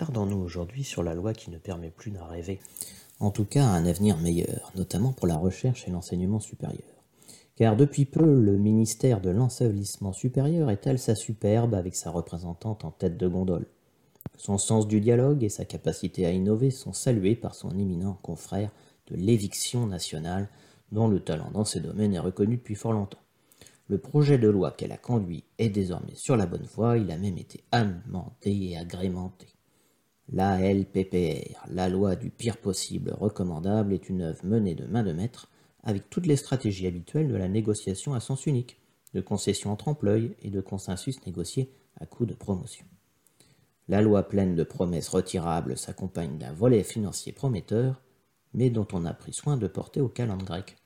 Attardons-nous aujourd'hui sur la loi qui ne permet plus d'en rêver, en tout cas un avenir meilleur, notamment pour la recherche et l'enseignement supérieur. Car depuis peu, le ministère de l'ensevelissement supérieur étale sa superbe avec sa représentante en tête de gondole. Son sens du dialogue et sa capacité à innover sont salués par son éminent confrère de l'éviction nationale, dont le talent dans ces domaines est reconnu depuis fort longtemps. Le projet de loi qu'elle a conduit est désormais sur la bonne voie, il a même été amendé et agrémenté. La LPPR, la loi du pire possible recommandable, est une œuvre menée de main de maître avec toutes les stratégies habituelles de la négociation à sens unique, de concession en trompe-l'œil et de consensus négocié à coup de promotion. La loi pleine de promesses retirables s'accompagne d'un volet financier prometteur, mais dont on a pris soin de porter au calendrier grec.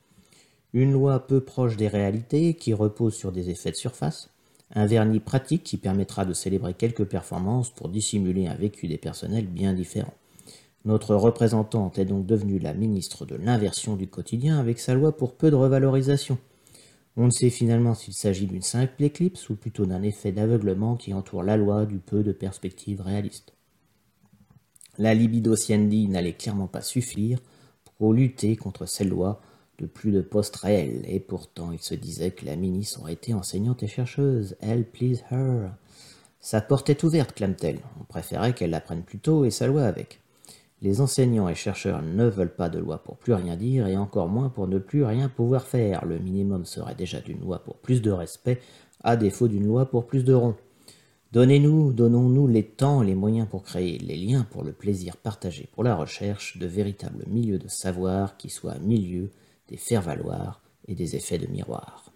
Une loi peu proche des réalités qui repose sur des effets de surface, un vernis pratique qui permettra de célébrer quelques performances pour dissimuler un vécu des personnels bien différent. Notre représentante est donc devenue la ministre de l'inversion du quotidien avec sa loi pour peu de revalorisation. On ne sait finalement s'il s'agit d'une simple éclipse ou plutôt d'un effet d'aveuglement qui entoure la loi du peu de perspectives réalistes. La libido n'allait clairement pas suffire pour lutter contre ces lois de plus de postes réels, et pourtant il se disait que la ministre aurait été enseignante et chercheuse. Elle please her. Sa porte est ouverte, clame-t-elle. On préférait qu'elle l'apprenne plus tôt et sa loi avec. Les enseignants et chercheurs ne veulent pas de loi pour plus rien dire et encore moins pour ne plus rien pouvoir faire. Le minimum serait déjà d'une loi pour plus de respect, à défaut d'une loi pour plus de ronds. Donnez-nous, donnons-nous les temps les moyens pour créer les liens pour le plaisir partagé pour la recherche, de véritables milieux de savoir qui soient milieux des faire-valoir et des effets de miroir.